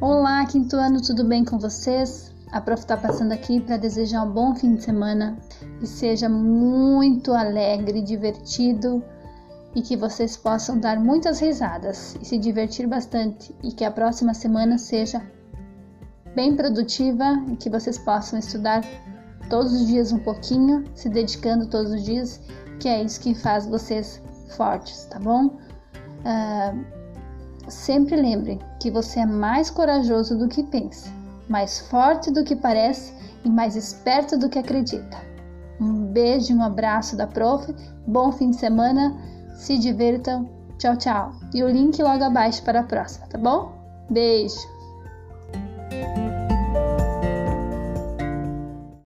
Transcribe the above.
Olá, quinto ano, tudo bem com vocês? A prof está passando aqui para desejar um bom fim de semana, que seja muito alegre, divertido e que vocês possam dar muitas risadas e se divertir bastante e que a próxima semana seja bem produtiva e que vocês possam estudar todos os dias um pouquinho, se dedicando todos os dias, que é isso que faz vocês fortes, tá bom? Uh, sempre lembre que você é mais corajoso do que pensa, mais forte do que parece e mais esperto do que acredita. Um beijo e um abraço da prof, bom fim de semana, se divirtam, tchau, tchau. E o link logo abaixo para a próxima, tá bom? Beijo!